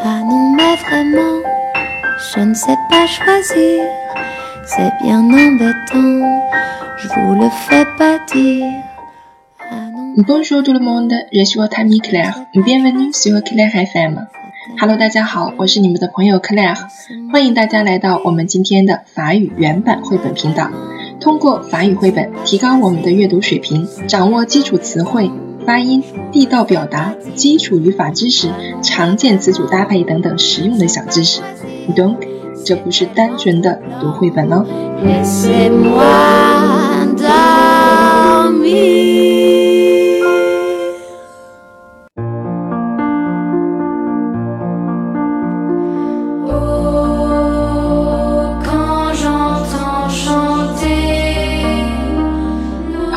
Ah non, mais vraiment, je ne sais pas choisir. C'est bien embêtant, je vous le fais pas dire. Ah non. Bonjour tout le monde, je suis votre ami Claire. Bienvenue sur Claire FM. Hello，大家好，我是你们的朋友 Claire，欢迎大家来到我们今天的法语原版绘本频道。通过法语绘本提高我们的阅读水平，掌握基础词汇、发音、地道表达、基础语法知识、常见词组搭配等等实用的小知识。Don't，这不是单纯的读绘本哦。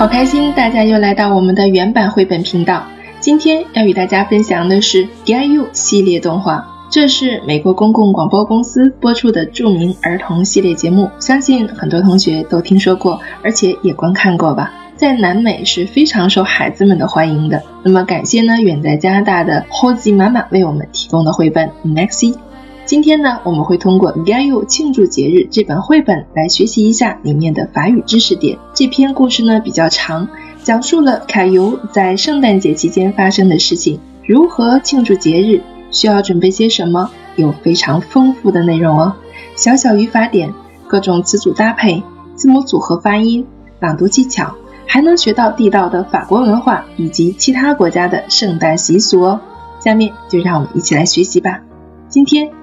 好开心，大家又来到我们的原版绘本频道。今天要与大家分享的是《Get You》系列动画，这是美国公共广播公司播出的著名儿童系列节目，相信很多同学都听说过，而且也观看过吧。在南美是非常受孩子们的欢迎的。那么感谢呢，远在加拿大的 Hozi 妈妈为我们提供的绘本 Maxi。今天呢，我们会通过《Get You 庆祝节日》这本绘本来学习一下里面的法语知识点。这篇故事呢比较长，讲述了卡尤在圣诞节期间发生的事情，如何庆祝节日，需要准备些什么，有非常丰富的内容哦。小小语法点，各种词组搭配，字母组合发音，朗读技巧，还能学到地道的法国文化以及其他国家的圣诞习俗哦。下面就让我们一起来学习吧。今天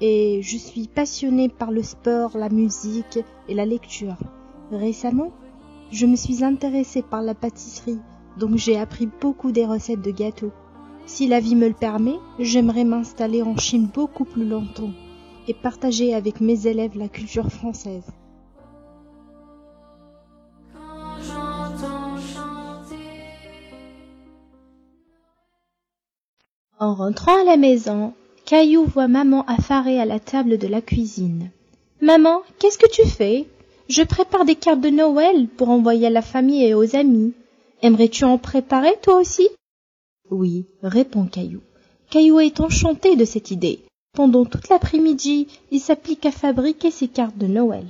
et je suis passionnée par le sport, la musique et la lecture. Récemment, je me suis intéressée par la pâtisserie, donc j'ai appris beaucoup des recettes de gâteaux. Si la vie me le permet, j'aimerais m'installer en Chine beaucoup plus longtemps et partager avec mes élèves la culture française. En rentrant à la maison, Caillou voit maman affarée à la table de la cuisine. Maman, qu'est-ce que tu fais Je prépare des cartes de Noël pour envoyer à la famille et aux amis. Aimerais-tu en préparer toi aussi Oui, répond Caillou. Caillou est enchanté de cette idée. Pendant toute l'après-midi, il s'applique à fabriquer ses cartes de Noël.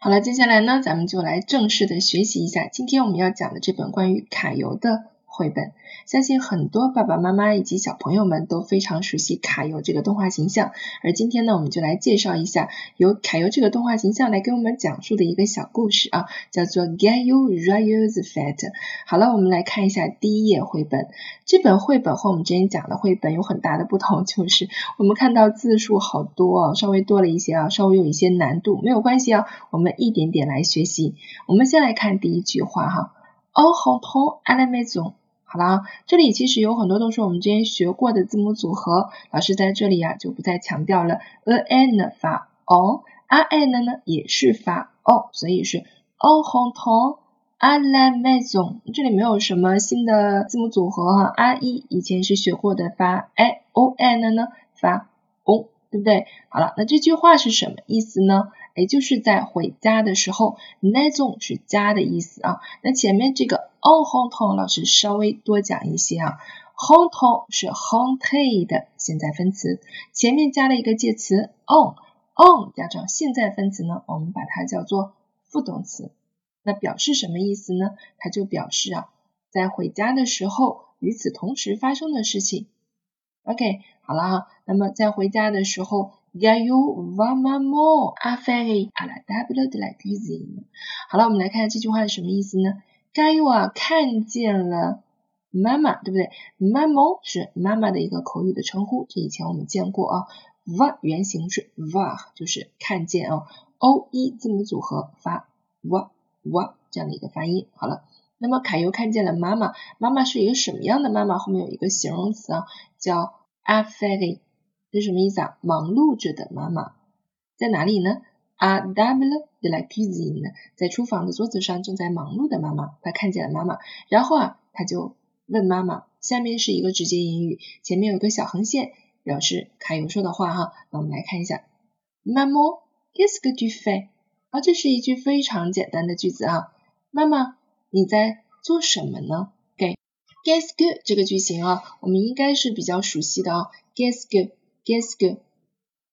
好了，接下来呢，咱们就来正式的学习一下今天我们要讲的这本关于卡尤的 绘本。相信很多爸爸妈妈以及小朋友们都非常熟悉卡游这个动画形象，而今天呢，我们就来介绍一下由卡游这个动画形象来给我们讲述的一个小故事啊，叫做《Get You Joyeuse Fat》。好了，我们来看一下第一页绘本。这本绘本和我们之前讲的绘本有很大的不同，就是我们看到字数好多啊，稍微多了一些啊，稍微有一些难度，没有关系啊，我们一点点来学习。我们先来看第一句话哈，En rentrant à la maison。好了，这里其实有很多都是我们之前学过的字母组合，老师在这里呀、就不再强调了。a n 发 o，a n 呢也是发 o，所以是 en rentrant à la maison。这里没有什么新的字母组合哈，a e 以前是学过的发 i o n 呢发 o，对不对？好了，那这句话是什么意思呢？也就是在回家的时候，nezong 是家的意思啊。那前面这个 en rentrant 老师稍微多讲一些啊，rentrant 是 rentrer 的现在分词，前面加了一个介词 on，on 加上现在分词呢，我们把它叫做副动词。那表示什么意思呢？它就表示啊，在回家的时候与此同时发生的事情。OK，好了啊，那么在回家的时候。Gaillou va maman affaire à la table de la cuisine。好了，我们来看这句话是什么意思呢？Gaillou 啊看见了妈妈，对不对 mama 是妈妈的一个口语的称呼，这以前我们见过啊。va 原型是 va，就是看见啊。o e 字母组合发 va va 这样的一个发音。好了，那么凯尤看见了妈妈，妈妈是一个什么样的妈妈？后面有一个形容词啊，叫 affaire。这什么意思啊？忙碌着的妈妈在哪里呢 à table de la cuisine，在厨房的桌子上正在忙碌的妈妈，她看见了妈妈，然后啊，她就问妈妈，下面是一个直接引语，前面有个小横线，表示卡尤说的话哈。那我们来看一下，Maman，qu'est-ce que tu fais？啊，这是一句非常简单的句子啊，妈妈，你在做什么呢？给，qu'est-ce que 这个句型啊，我们应该是比较熟悉的啊 qu'est-ce que que，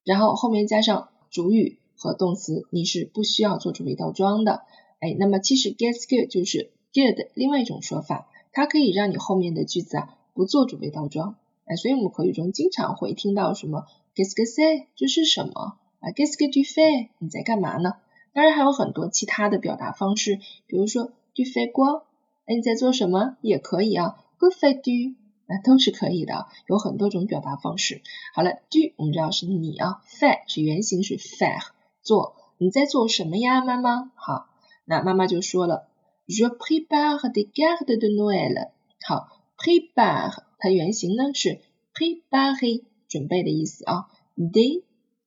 然后后面加上主语和动词，你是不需要做主谓倒装的。哎，那么其实 qu'est-ce que 就是 que 的另外一种说法。它可以让你后面的句子啊不做主谓倒装，哎，所以我们口语中经常会听到什么 gesge se，这是什么啊 qu'est-ce que tu fais 你在干嘛呢？当然还有很多其他的表达方式，比如说 tu fais quoi 哎你在做什么也可以啊 que fais-tu 那都是可以的，有很多种表达方式。好了，tu 我们知道是你啊，fais 是原型是 faire 做，你在做什么呀，妈妈？好，那妈妈就说了。Je prépare des cartes de Noël。好，prépare 它原型呢是 prépare 准备的意思啊。des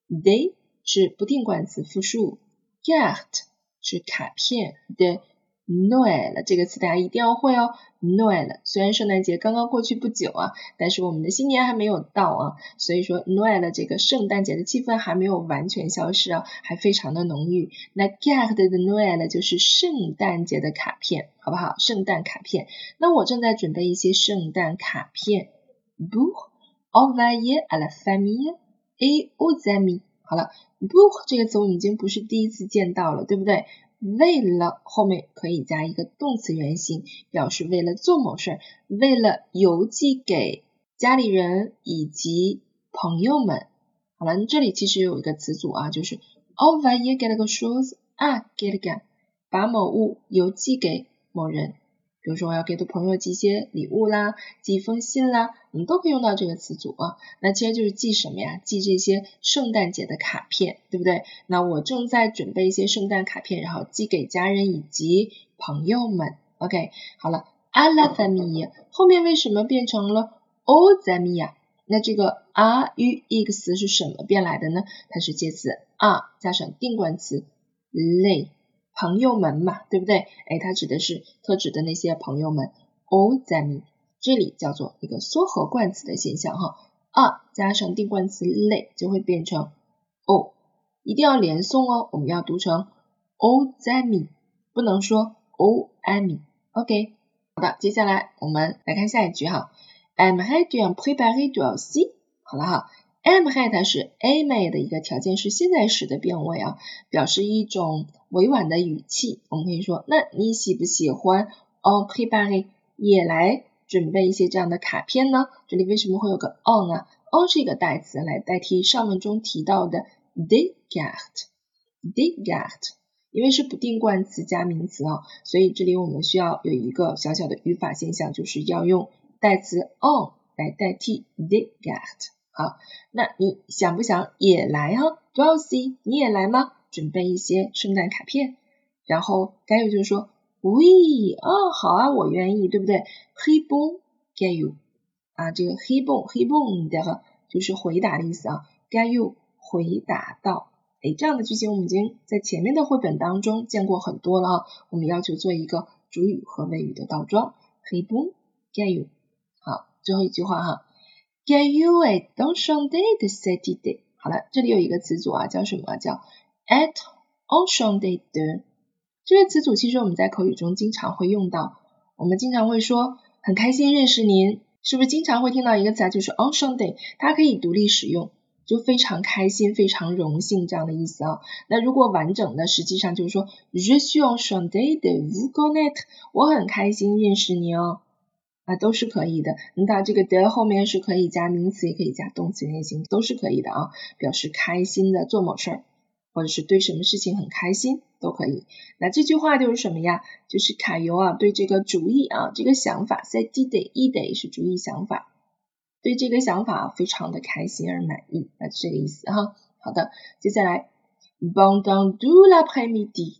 des 是不定冠词复数，carte 是卡片的。Noel 这个词大家一定要会哦。Noel 虽然圣诞节刚刚过去不久啊，但是我们的新年还没有到啊，所以说 Noel 这个圣诞节的气氛还没有完全消失啊，还非常的浓郁。那 Carte de Noel 就是圣诞节的卡片，好不好？圣诞卡片。那我正在准备一些圣诞卡片。Pour envoyer à la famille et aux amis。好了，pour 这个词我们已经不是第一次见到了，对不对？为了后面可以加一个动词原形，表示为了做某事儿，为了邮寄给家里人以及朋友们。好了，这里其实有一个词组啊，就是 envoyer quelque chose à quelqu'un，把某物邮寄给某人。比如说我要给的朋友寄些礼物啦，寄一封信啦，我们都可以用到这个词组啊。那其实就是寄什么呀？寄这些圣诞节的卡片，对不对？那我正在准备一些圣诞卡片，然后寄给家人以及朋友们。OK，好了，à la famille 后面为什么变成了 aux amis？那这个 are 与 ex 是什么变来的呢？它是介词 are 加上定冠词 les。朋友们嘛，对不对？哎，它指的是特指的那些朋友们。all them，这里叫做一个缩合冠词的现象哈。啊，加上定冠词类就会变成 o，一定要连诵哦。我们要读成 all them，不能说 all them。OK，好的，接下来我们来看下一句哈。I'm ready to prepare to see。好了哈。Am had 是 am 的一个条件是现在时的变位啊，表示一种委婉的语气。我们可以说，那你喜不喜欢 on prepare 也来准备一些这样的卡片呢？这里为什么会有个 on 啊？on 是一个代词来代替上文中提到的 they get they get，因为是不定冠词加名词啊，所以这里我们需要有一个小小的语法现象，就是要用代词 on 来代替 they get。好，那你想不想也来啊 d o s y 你也来吗？准备一些圣诞卡片，然后该有就是说，We 啊，好啊，我愿意，对不对？He bon, get you 啊，这个 He bon, He bon 的就是回答的意思啊，get you 回答到，哎，这样的句型我们已经在前面的绘本当中见过很多了啊。我们要求做一个主语和谓语的倒装，He bon, get you。好，最后一句话哈。Get you a don't show day the Saturday。好了，这里有一个词组啊，叫什么？叫 at on Sunday 的。这个词组其实我们在口语中经常会用到。我们经常会说很开心认识您，是不是经常会听到一个词啊，就是 on Sunday，它可以独立使用，就非常开心、非常荣幸这样的意思啊。那如果完整的，实际上就是说 Je suis on Sunday de vous connaître，我很开心认识你哦。啊，都是可以的。你看这个的后面是可以加名词，也可以加动词原形，都是可以的啊。表示开心的做某事儿，或者是对什么事情很开心，都可以。那这句话就是什么呀？就是卡尤啊，对这个主意啊，这个想法，say day e day 是主意想法，对这个想法非常的开心而满意，那这个意思哈。好的，接下来，Pendant tout l'après-midi，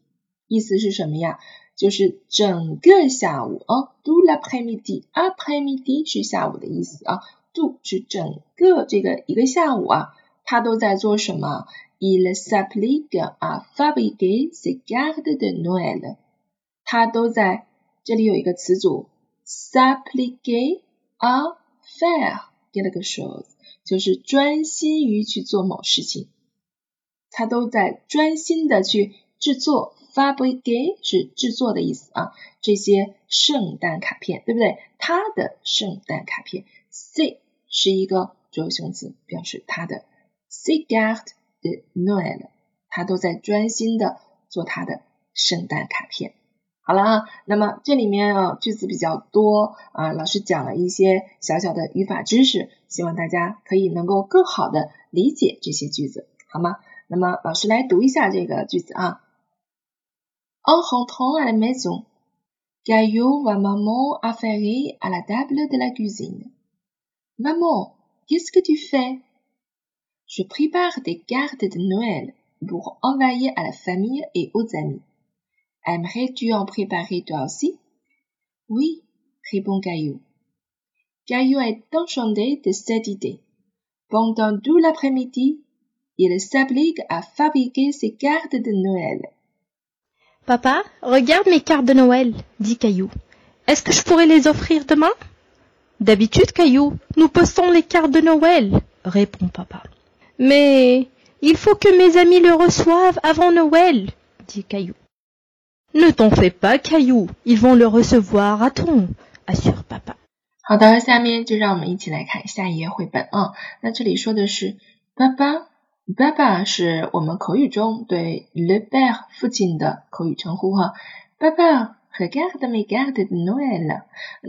意思是什么呀？就是整个下午啊，do la p r è m i d i a p r è m i d i 是下午的意思啊，do 是整个这个一个下午啊，他都在做什么 il s'applique à fabriquer ces cartes de Noël。他都在这里有一个词组 s a p p l i q u e à faire quelque chose，就是专心于去做某事情。他都在专心的去制作，fabrique 是制作的意思啊。这些圣诞卡片，对不对？他的圣诞卡片，C 是一个主要形容词，表示他的。C garde de Noël，他都在专心的做他的圣诞卡片。好了啊，那么这里面啊句子比较多啊，老师讲了一些小小的语法知识，希望大家可以能够更好的理解这些句子，好吗？那么老师来读一下这个句子啊。En rentrant à la maison, Caillou voit maman affairée à la table de la cuisine. Maman, qu'est-ce que tu fais Je prépare des cartes de Noël pour envoyer à la famille et aux amis. Aimerais-tu en préparer toi aussi Oui, répond Caillou. Caillou est enchanté de cette idée. Pendant tout l'après-midi, il s'applique à fabriquer ses cartes de Noël. Papa, regarde mes cartes de Noël, dit Caillou. Est-ce que je pourrais les offrir demain D'habitude, Caillou, nous postons les cartes de Noël, répond papa. Mais il faut que mes amis le reçoivent avant Noël, dit Caillou. Ne t'en fais pas, Caillou, ils vont le recevoir à temps, assure papa. 好的，下面就让我们一起来看下一页绘本啊。那这里说的是爸爸 Baba 是我们口语中对 le père 父亲的口语称呼哈。Baba regarde mes cartes de Noël，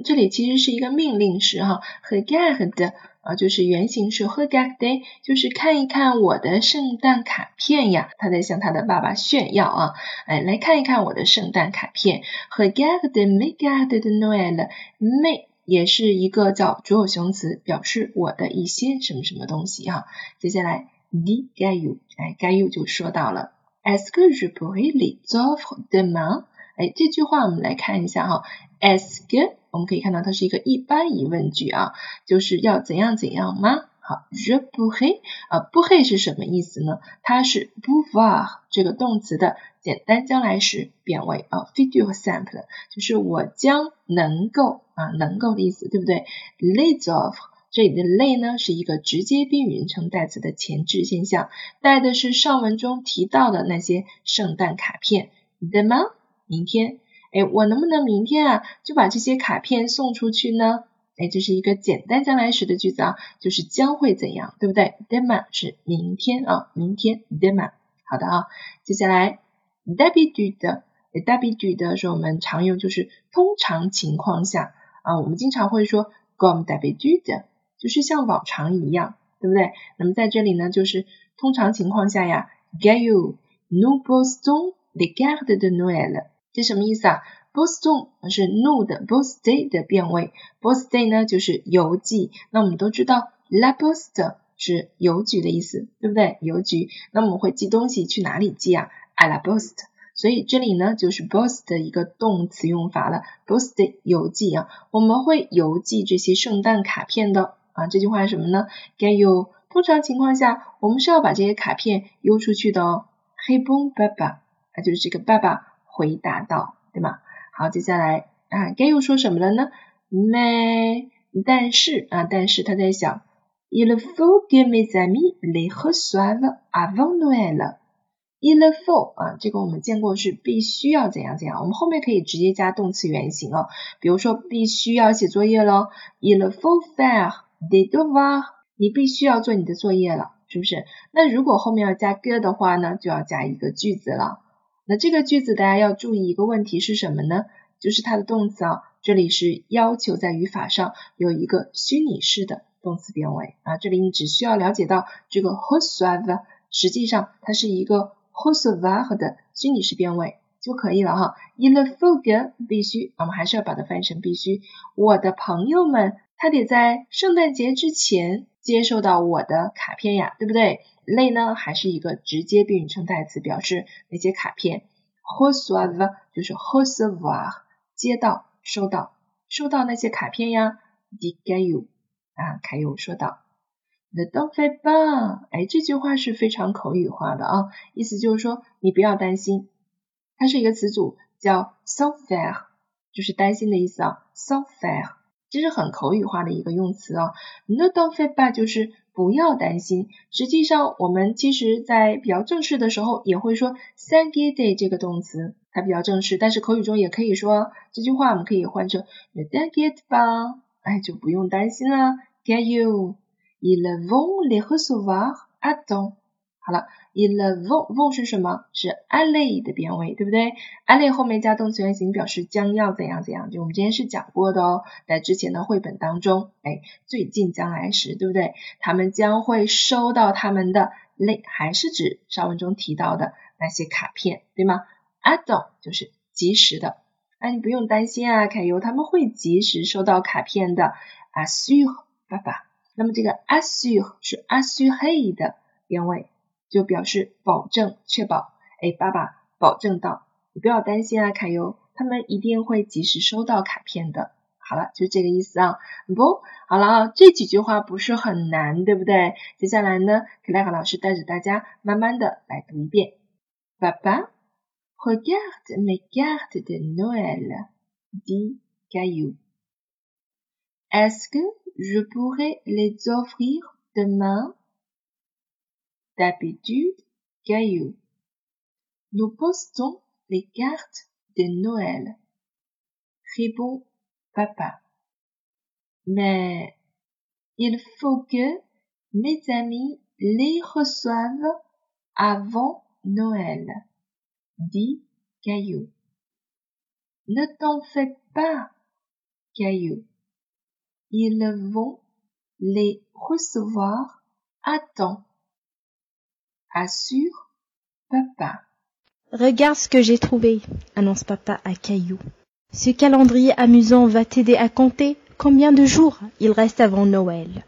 这里其实是一个命令式哈。Regarde 啊，就是原型是 regarde，就是看一看我的圣诞卡片呀。他在向他的爸爸炫耀啊，哎，来看一看我的圣诞卡片。regarde me garde de Noël，me 也是一个叫主有形容词，表示我的一些什么什么东西哈。接下来。Dit Gaillou，哎，Gaillou 就说到了，Est-ce que je pourrais les offrir demain？哎，这句话我们来看一下哈，Est-ce que 我们可以看到它是一个一般疑问句啊，就是要怎样怎样吗？好 reply 啊不会是什么意思呢？它是不伐这个动词的简单将来时变为啊，futur simple，就是我将能够啊，能够的意思，对不对？Les offrir 这里的类呢是一个直接宾语人称代词的前置现象，带的是上文中提到的那些圣诞卡片。The 吗？明天？哎，我能不能明天啊就把这些卡片送出去呢？哎，这是一个简单将来时的句子啊，就是将会怎样，对不对？The 吗是明天啊，明天。The 吗？好的啊，接下来 W 句的 W 句的是我们常用，就是通常情况下啊，我们经常会说 Gom W 句的。就是像往常一样，对不对？那么在这里呢，就是通常情况下呀，Gaillou nous postons les cartes de Noël，这什么意思啊？Boston 是 nous 的 poster 的变位，poster 呢就是邮寄。那我们都知道，la poste 是邮局的意思，对不对？邮局。那我们会寄东西去哪里寄啊？à la poste。所以这里呢就是 post 的一个动词用法了，post 邮寄啊，我们会邮寄这些圣诞卡片的。啊，这句话是什么呢？该有通常情况下，我们是要把这些卡片邮出去的哦。黑崩爸爸，啊，就是这个爸爸回答道，对吗？好，接下来啊，该又说什么了呢？没，但是啊，但是他在想，il faut que mes amis les reçoivent avant Noël。il faut 啊，这个我们见过是必须要怎样怎样，我们后面可以直接加动词原形哦。比如说必须要写作业喽，il faut faire。They do va，你必须要做你的作业了，是不是？那如果后面要加 g 的话呢，就要加一个句子了。那这个句子大家要注意一个问题是什么呢？就是它的动词啊，这里是要求在语法上有一个虚拟式的动词变位啊。这里你只需要了解到这个 h o s a v 实际上它是一个 h o s a v a 的虚拟式变位就可以了哈。In the fog 必须，我们还是要把它翻译成必须。我的朋友们。他得在圣诞节之前接受到我的卡片呀，对不对？类呢还是一个直接宾语称代词，表示那些卡片。recevoir 就是 recevoir，接到、收到、收到那些卡片呀。dit Caillou 啊，凯 u 说道 Ne t'en fais pas。哎，这句话是非常口语化的啊，意思就是说你不要担心。它是一个词组叫 s o f a i r 就是担心的意思啊 s o f a i r。这是很口语化的一个用词啊，Ne t'en fais pas 就是不要担心。实际上我们其实在比较正式的时候也会说 s'inquiéter 这个动词，它比较正式，但是口语中也可以说这句话，我们可以换成 Ne t'inquiète pas，哎，就不用担心了，Get you。Ils vont les recevoir à temps。好了，ils vont vont 是什么？是 aller 的变位，对不对？aller 后面加动词原形，表示将要怎样怎样。就我们之前是讲过的哦，在之前的绘本当中，哎，最近将来时，对不对？他们将会收到他们的 l e 还是指上文中提到的那些卡片，对吗？à temps 就是及时的。哎，你不用担心啊，凯尤他们会及时收到卡片的。assure 爸爸。那么这个 assure 是 assure 的变位，就表示保证、确保。哎，爸爸保证到，你不要担心啊，卡尤，他们一定会及时收到卡片的。好了，就这个意思啊。不，好了啊，这几句话不是很难，对不对？接下来呢，克莱和老师带着大家慢慢的来读一遍。爸爸，regarde mes cartes de Noël，dit Caillou，est-ce que je pourrais les offrir demain. D'habitude, Caillou. Nous postons les cartes de Noël. Répond papa. Mais il faut que mes amis les reçoivent avant Noël, dit Caillou. Ne t'en fais pas, Caillou ils vont les recevoir à temps Assure papa. Regarde ce que j'ai trouvé, annonce papa à Caillou. Ce calendrier amusant va t'aider à compter combien de jours il reste avant Noël.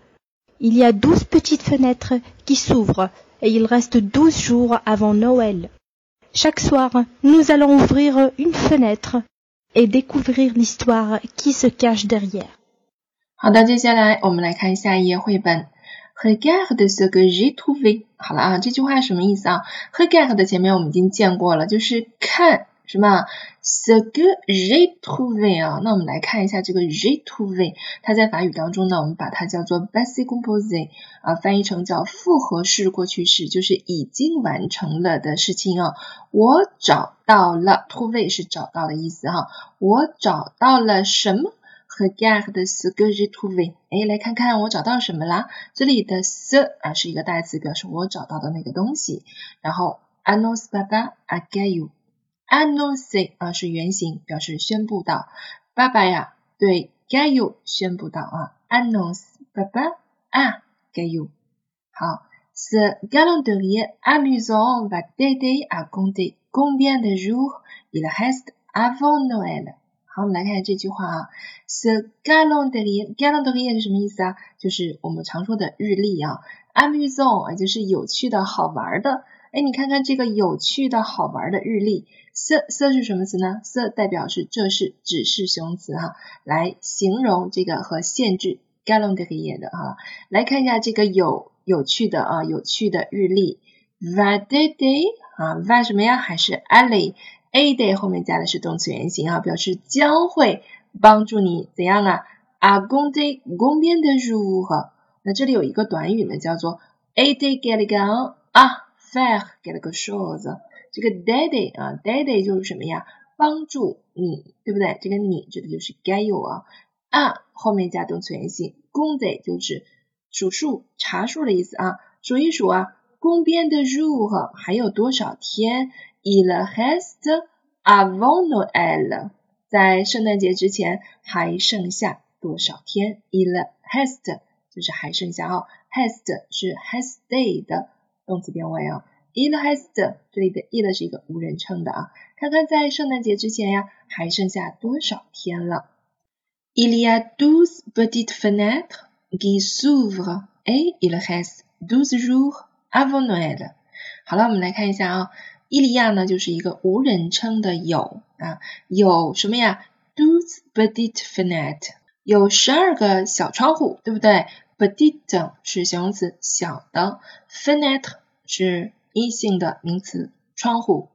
Il y a douze petites fenêtres qui s'ouvrent et il reste douze jours avant Noël. Chaque soir, nous allons ouvrir une fenêtre et découvrir l'histoire qui se cache derrière. 好的，接下来我们来看下一页绘本。 Regarde ce que j'ai trouvé。好了啊，这句话什么意思啊？Regarde 前面我们已经见过了，就是看什么？Ce que j'ai trouvé 啊，那我们来看一下这个 j'ai trouvé，它在法语当中呢，我们把它叫做 passé composé 啊，翻译成叫复合式过去式，就是已经完成了的事情啊。我找到了，trouvé 是找到的意思哈，我找到了什么？Regarde ce que j'ai trouvé。哎，来看看我找到什么啦？这里的 ce 啊是一个代词，表示我找到的那个东西。然后 annonce papa à Caillou。annonce 啊是原形，表示宣布到。爸爸呀，对 Caillou 宣布到啊。annonce papa à Caillou。好，ce calendrier amusant va t'aider à compter combien de jours il reste avant Noël。好，我们来看这句话啊，the calendar，calendar 是什么意思啊？就是我们常说的日历啊，amusing 也就是有趣的好玩的。哎，你看看这个有趣的好玩的日历，the the 是什么词呢？the 代表是这是指示形容词哈，来形容这个和限制 calendar 的哈。来看一下这个有有趣的啊，有趣的日历，va day day 啊，va 什么呀？还是 Ali a day 后面加的是动词原形啊，表示将会帮助你怎样啊？a gonde gonde de jour。那这里有一个短语呢，叫做 a day get gon 啊，faire get 个 shows。这个 daddy 啊，daddy 就是什么呀？帮助你，对不对？这个你指的就是 get you 啊。啊后面加动词原形，gonde 就是数数查数的意思啊，数一数啊，gonde de jour 还有多少天？Il reste avant Noël，在圣诞节之前还剩下多少天？Il reste 就是还剩下哈，reste 是 reste 的动词变位啊。Il reste 这里的 il 是一个无人称的啊，看看在圣诞节之前呀还剩下多少天了？Il y a douze petites fenêtres qui s'ouvrent et il reste douze jours avant Noël。好了，我们来看一下啊。伊利亚呢，就是一个无人称的有啊，有什么呀？Douze petites fenêtres，有十二个小窗户，对不对 petite 是形容词，小的；fenêtre 是阴性的名词，窗户。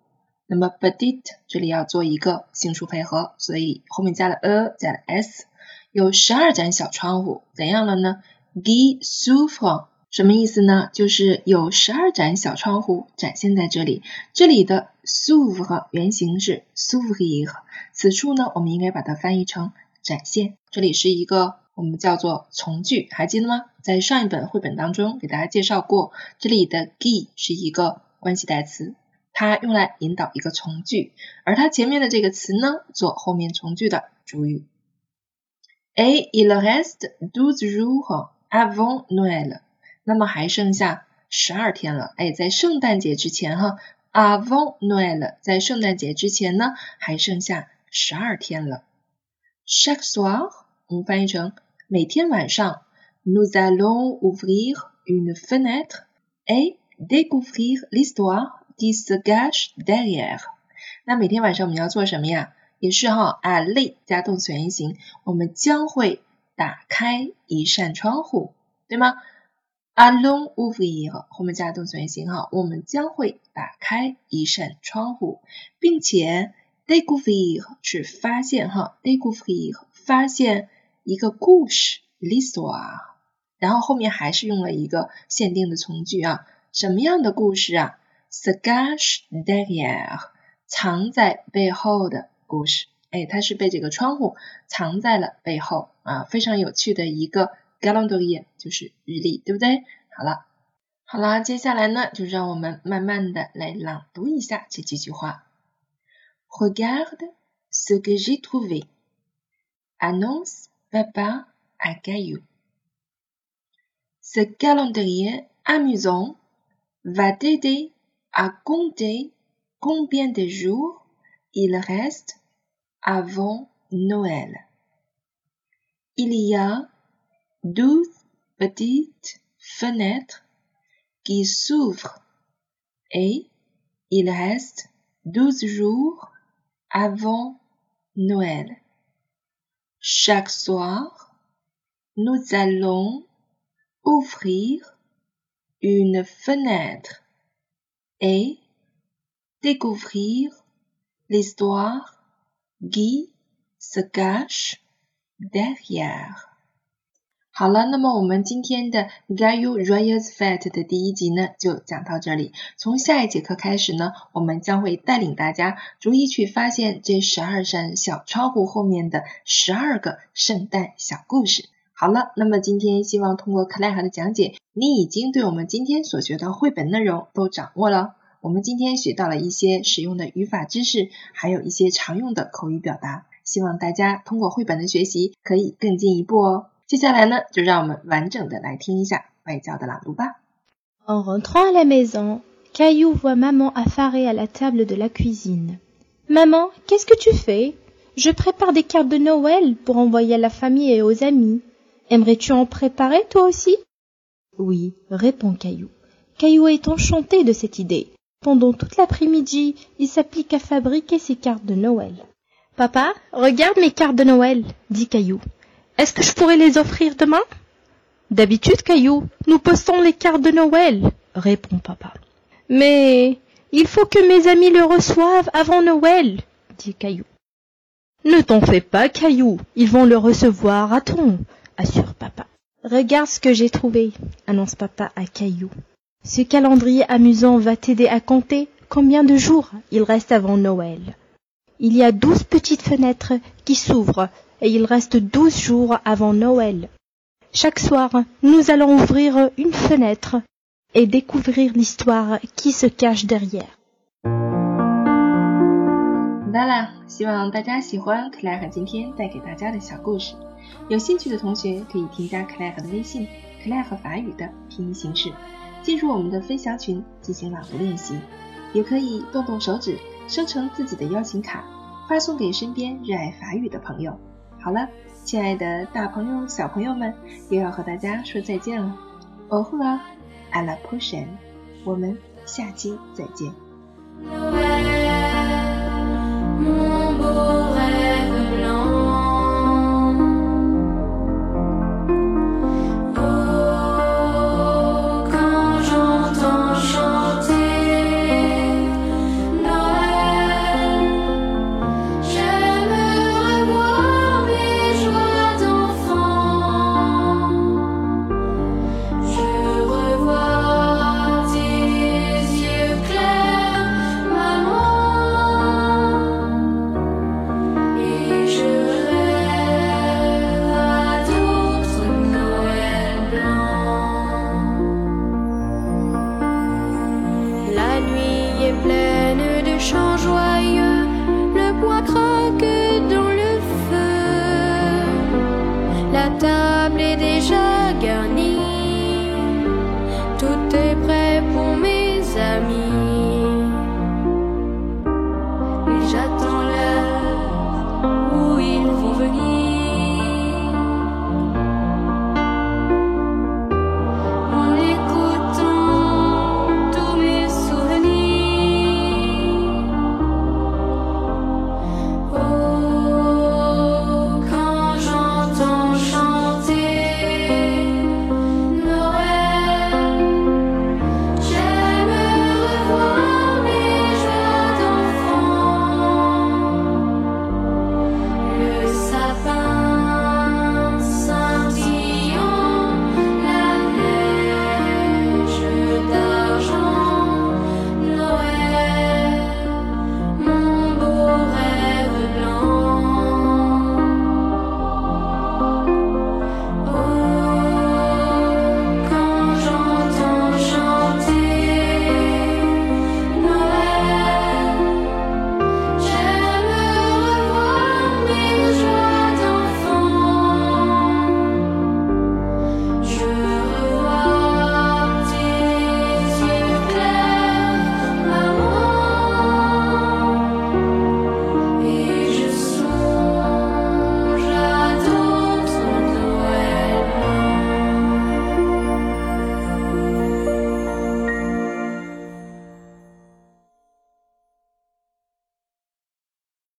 那么 petite 这里要做一个性数配合，所以后面加了 a，加了 s。有十二盏小窗户，怎样了呢？qui s'ouvrent 什么意思呢？就是有十二盏小窗户展现在这里。这里的 s o u v r 原型是 s'ouvrir，此处呢，我们应该把它翻译成展现。这里是一个我们叫做从句，还记得吗？在上一本绘本当中给大家介绍过，这里的 qui 是一个关系代词，它用来引导一个从句，而它前面的这个词呢，做后面从句的主语。Et il reste douze jours avant Noël。那么还剩下十二天了，哎，在圣诞节之前哈，avant Noël，在圣诞节之前呢，还剩下十二天了。Chaque soir，我们翻译成每天晚上，nous allons ouvrir une fenêtre et découvrir l'histoire qui se cache derrière。那每天晚上我们要做什么呀？也是哈，aller 加动词原形，我们将会打开一扇窗户，对吗？Allons ouvrir 后面加动词原形哈，我们将会打开一扇窗户，并且 découvrir 是发现哈，découvrir 发现一个故事，listwa，然后后面还是用了一个限定的从句啊，什么样的故事啊？se cache derrière，藏在背后的故事，哎，它是被这个窗户藏在了背后啊，非常有趣的一个。calendrier 就是日历，对不对？好了，好了，接下来呢，就让我们慢慢的来朗读一下这几句话。Regarde ce que j'ai trouvé. Annonce papa à Caillou. Ce calendrier amusant va t'aider à compter combien de jours il reste avant Noël. Il y a douze petites fenêtres qui s'ouvrent et il reste douze jours avant Noël. Chaque soir, nous allons ouvrir une fenêtre et découvrir l'histoire qui se cache derrière. 好了，那么我们今天的 Gayu Royals Fete 的第一集呢，就讲到这里。从下一节课开始呢，我们将会带领大家逐一去发现这十二扇小窗户后面的十二个圣诞小故事。好了，那么今天希望通过克莱尔的讲解，你已经对我们今天所学的绘本内容都掌握了。我们今天学到了一些实用的语法知识，还有一些常用的口语表达。希望大家通过绘本的学习，可以更进一步哦。En rentrant à la maison, Caillou voit maman affairée à la table de la cuisine. Maman, qu'est-ce que tu fais? Je prépare des cartes de Noël pour envoyer à la famille et aux amis. Aimerais-tu en préparer toi aussi? Oui, répond Caillou. Caillou est enchanté de cette idée. Pendant toute l'après-midi, il s'applique à fabriquer ses cartes de Noël. Papa, regarde mes cartes de Noël, dit Caillou. Est-ce que je pourrais les offrir demain? D'habitude, Caillou, nous postons les cartes de Noël, répond papa. Mais il faut que mes amis le reçoivent avant Noël, dit Caillou. Ne t'en fais pas, Caillou, ils vont le recevoir à temps, assure papa. Regarde ce que j'ai trouvé, annonce papa à Caillou. Ce calendrier amusant va t'aider à compter combien de jours il reste avant Noël. Il y a douze petites fenêtres qui s'ouvrent et il reste douze jours avant Noël. Chaque soir, nous allons ouvrir une fenêtre et découvrir l'histoire qui se cache derrière. 好啦，希望大家喜欢克莱尔今天带给大家的小故事。有兴趣的同学可以添加克莱尔的微信“克莱尔法语”的拼音形式，进入我们的分享群进行朗读练习，也可以动动手指 生成自己的邀请卡，发送给身边热爱法语的朋友。好了，亲爱的大朋友、小朋友们，又要和大家说再见了。哦呼啦，阿拉普神，我们下期再见。